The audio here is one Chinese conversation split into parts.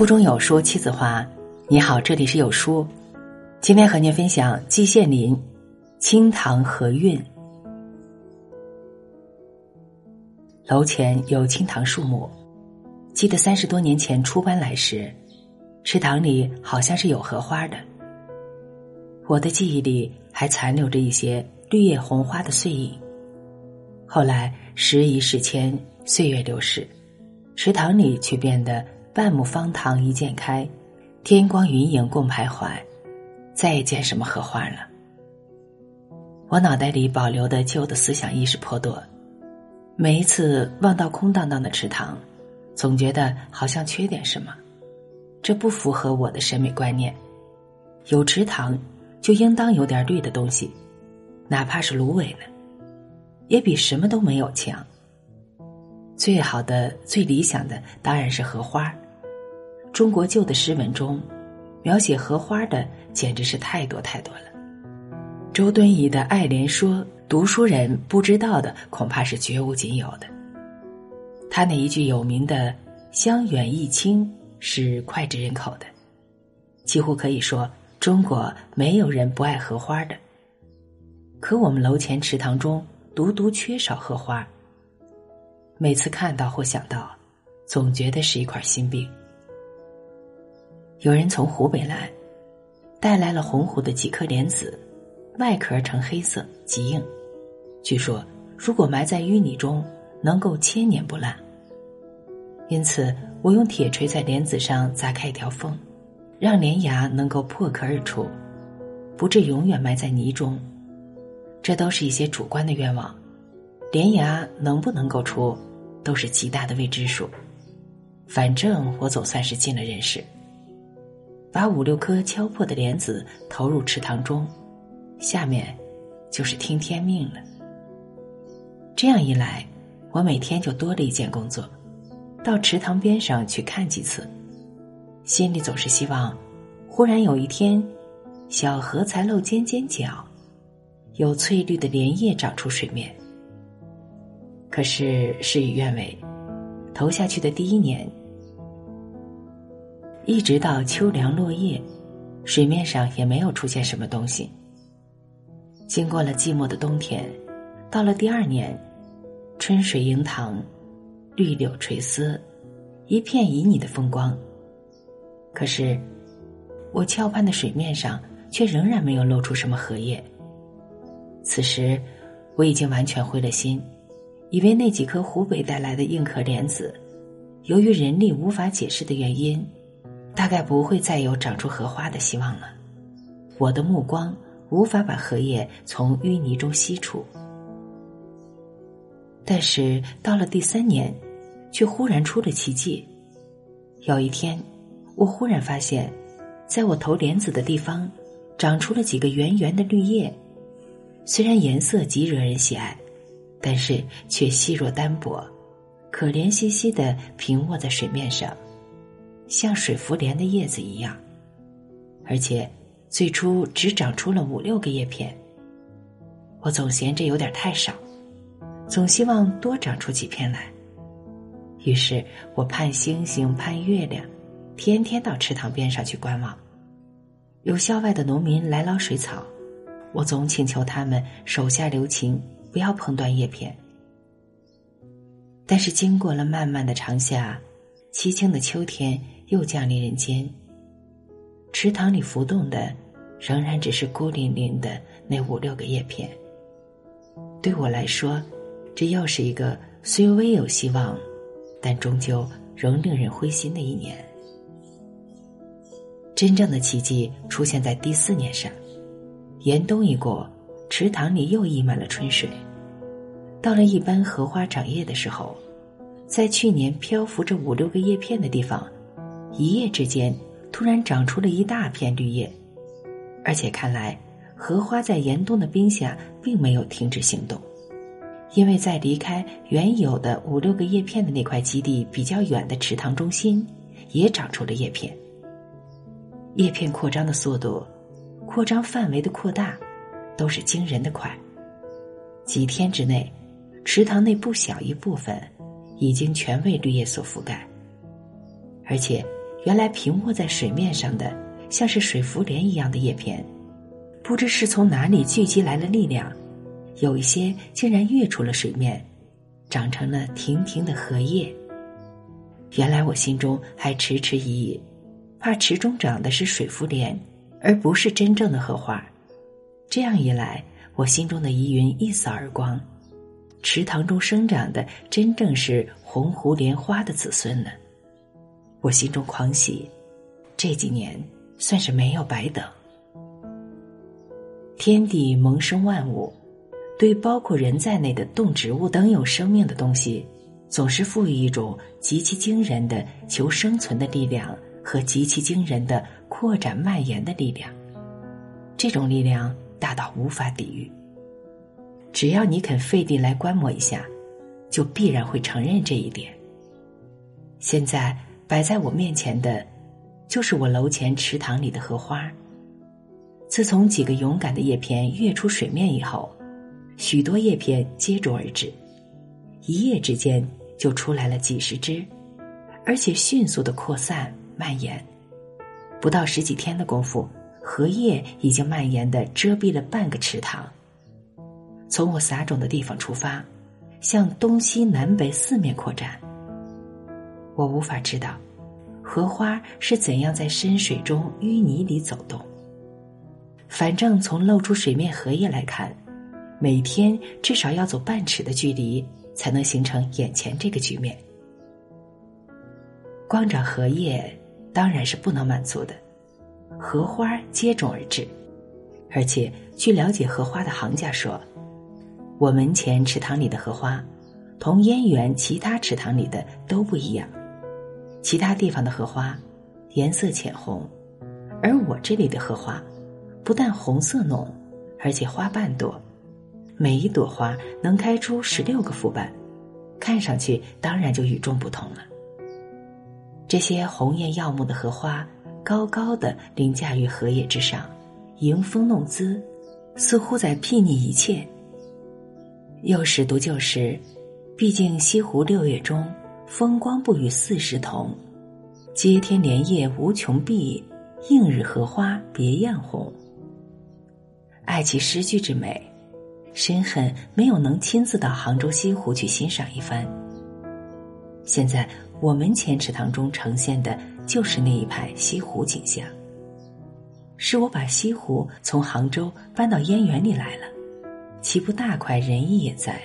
腹中有书妻子话，你好，这里是有书，今天和您分享季羡林《清塘河韵》。楼前有清塘树木，记得三十多年前初搬来时，池塘里好像是有荷花的。我的记忆里还残留着一些绿叶红花的碎影。后来时移世迁，岁月流逝，池塘里却变得半亩方塘一鉴开，天光云影共徘徊，再也见什么荷花了。我脑袋里保留的旧的思想意识颇多，每一次望到空荡荡的池塘，总觉得好像缺点什么，这不符合我的审美观念。有池塘。就应当有点绿的东西，哪怕是芦苇呢，也比什么都没有强。最好的、最理想的当然是荷花。中国旧的诗文中，描写荷花的简直是太多太多了。周敦颐的《爱莲说》，读书人不知道的恐怕是绝无仅有的。他那一句有名的“香远益清”是脍炙人口的，几乎可以说。中国没有人不爱荷花的，可我们楼前池塘中独独缺少荷花。每次看到或想到，总觉得是一块心病。有人从湖北来，带来了红湖的几颗莲子，外壳呈黑色，极硬。据说如果埋在淤泥中，能够千年不烂。因此，我用铁锤在莲子上砸开一条缝。让莲芽能够破壳而出，不至永远埋在泥中，这都是一些主观的愿望。莲芽能不能够出，都是极大的未知数。反正我总算是尽了人事，把五六颗敲破的莲子投入池塘中，下面就是听天命了。这样一来，我每天就多了一件工作，到池塘边上去看几次。心里总是希望，忽然有一天，小荷才露尖尖角，有翠绿的莲叶长出水面。可是事与愿违，投下去的第一年，一直到秋凉落叶，水面上也没有出现什么东西。经过了寂寞的冬天，到了第二年，春水盈塘，绿柳垂丝，一片旖旎的风光。可是，我翘盼的水面上却仍然没有露出什么荷叶。此时，我已经完全灰了心，以为那几颗湖北带来的硬壳莲子，由于人力无法解释的原因，大概不会再有长出荷花的希望了。我的目光无法把荷叶从淤泥中吸出。但是到了第三年，却忽然出了奇迹。有一天。我忽然发现，在我投莲子的地方，长出了几个圆圆的绿叶，虽然颜色极惹人喜爱，但是却细弱单薄，可怜兮兮的平卧在水面上，像水浮莲的叶子一样，而且最初只长出了五六个叶片。我总嫌这有点太少，总希望多长出几片来。于是我盼星星，盼月亮。天天到池塘边上去观望，有校外的农民来捞水草，我总请求他们手下留情，不要碰断叶片。但是经过了漫漫的长夏，凄清的秋天又降临人间，池塘里浮动的仍然只是孤零零的那五六个叶片。对我来说，这又是一个虽微有希望，但终究仍令人灰心的一年。真正的奇迹出现在第四年上，严冬一过，池塘里又溢满了春水。到了一般荷花长叶的时候，在去年漂浮着五六个叶片的地方，一夜之间突然长出了一大片绿叶，而且看来荷花在严冬的冰下并没有停止行动，因为在离开原有的五六个叶片的那块基地比较远的池塘中心，也长出了叶片。叶片扩张的速度，扩张范围的扩大，都是惊人的快。几天之内，池塘内不小一部分已经全为绿叶所覆盖，而且原来平卧在水面上的，像是水浮莲一样的叶片，不知是从哪里聚集来了力量，有一些竟然跃出了水面，长成了亭亭的荷叶。原来我心中还迟迟疑疑，怕池中长的是水浮莲，而不是真正的荷花。这样一来，我心中的疑云一扫而光，池塘中生长的真正是红湖莲花的子孙呢。我心中狂喜，这几年算是没有白等。天地萌生万物，对包括人在内的动植物等有生命的东西，总是赋予一种极其惊人的求生存的力量和极其惊人的扩展蔓延的力量。这种力量大到无法抵御。只要你肯费力来观摩一下，就必然会承认这一点。现在。摆在我面前的，就是我楼前池塘里的荷花。自从几个勇敢的叶片跃出水面以后，许多叶片接踵而至，一夜之间就出来了几十只，而且迅速的扩散蔓延。不到十几天的功夫，荷叶已经蔓延的遮蔽了半个池塘。从我撒种的地方出发，向东西南北四面扩展。我无法知道，荷花是怎样在深水中淤泥里走动。反正从露出水面荷叶来看，每天至少要走半尺的距离，才能形成眼前这个局面。光长荷叶当然是不能满足的，荷花接踵而至，而且据了解荷花的行家说，我门前池塘里的荷花，同燕园其他池塘里的都不一样。其他地方的荷花颜色浅红，而我这里的荷花不但红色浓，而且花瓣多，每一朵花能开出十六个复瓣，看上去当然就与众不同了。这些红艳耀目的荷花高高的凌驾于荷叶之上，迎风弄姿，似乎在睥睨一切。又是读旧时，毕竟西湖六月中。风光不与四时同，接天莲叶无穷碧，映日荷花别样红。爱其诗句之美，深恨没有能亲自到杭州西湖去欣赏一番。现在我门前池塘中呈现的就是那一派西湖景象。是我把西湖从杭州搬到燕园里来了，岂不大快人意也在？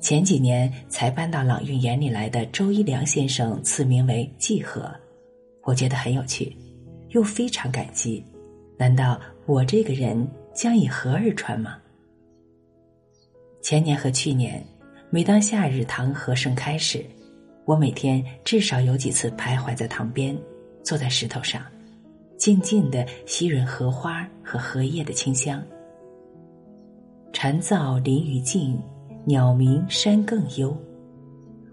前几年才搬到朗运园里来的周一良先生赐名为“季河”，我觉得很有趣，又非常感激。难道我这个人将以河而传吗？前年和去年，每当夏日塘河盛开时，我每天至少有几次徘徊在塘边，坐在石头上，静静的吸吮荷花和荷叶的清香。蝉噪林愈静。鸟鸣山更幽，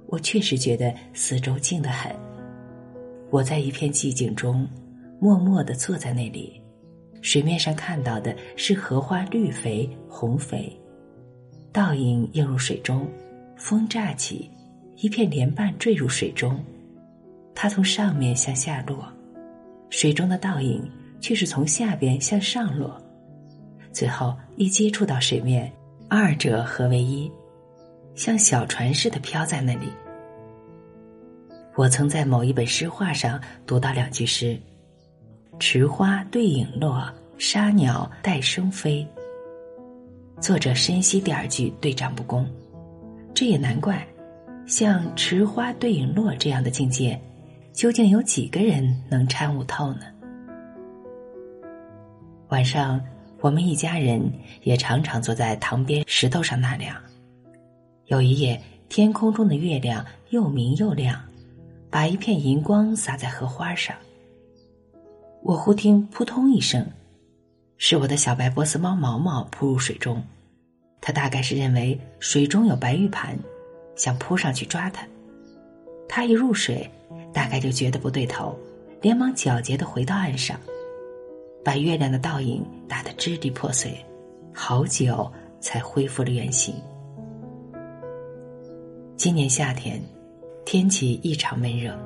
我确实觉得四周静得很。我在一片寂静中，默默地坐在那里。水面上看到的是荷花绿肥红肥，倒影映入水中，风乍起，一片莲瓣坠入水中。它从上面向下落，水中的倒影却是从下边向上落，最后一接触到水面，二者合为一。像小船似的飘在那里。我曾在某一本诗画上读到两句诗：“池花对影落，沙鸟带声飞。”作者深悉第二句对仗不公，这也难怪。像池花对影落这样的境界，究竟有几个人能参悟透呢？晚上，我们一家人也常常坐在塘边石头上纳凉。有一夜，天空中的月亮又明又亮，把一片银光洒在荷花上。我忽听扑通一声，是我的小白波斯猫毛毛扑入水中。它大概是认为水中有白玉盘，想扑上去抓它。它一入水，大概就觉得不对头，连忙皎洁的回到岸上，把月亮的倒影打得支离破碎，好久才恢复了原形。今年夏天，天气异常闷热，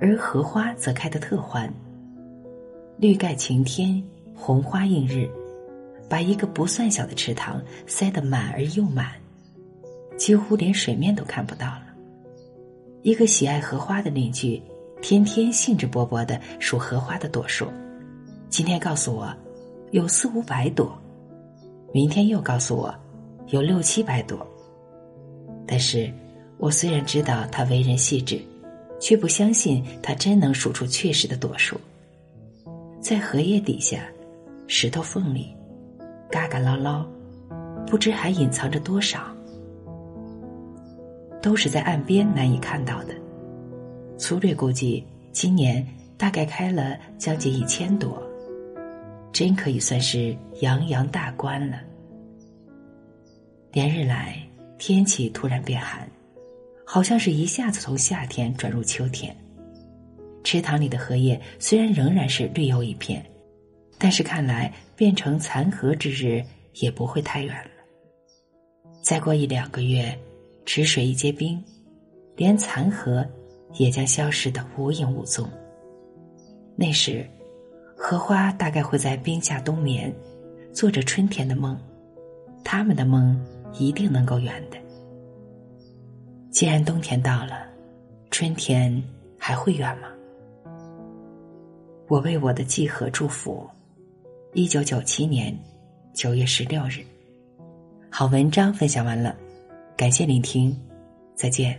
而荷花则开得特欢。绿盖晴天，红花映日，把一个不算小的池塘塞得满而又满，几乎连水面都看不到了。一个喜爱荷花的邻居，天天兴致勃勃的数荷花的朵数，今天告诉我有四五百朵，明天又告诉我有六七百朵。但是，我虽然知道他为人细致，却不相信他真能数出确实的朵数。在荷叶底下，石头缝里，嘎嘎唠唠，不知还隐藏着多少，都是在岸边难以看到的。粗略估计，今年大概开了将近一千朵，真可以算是洋洋大观了。连日来。天气突然变寒，好像是一下子从夏天转入秋天。池塘里的荷叶虽然仍然是绿油一片，但是看来变成残荷之日也不会太远了。再过一两个月，池水一结冰，连残荷也将消失的无影无踪。那时，荷花大概会在冰下冬眠，做着春天的梦，他们的梦。一定能够圆的。既然冬天到了，春天还会远吗？我为我的季和祝福。一九九七年九月十六日，好文章分享完了，感谢聆听，再见。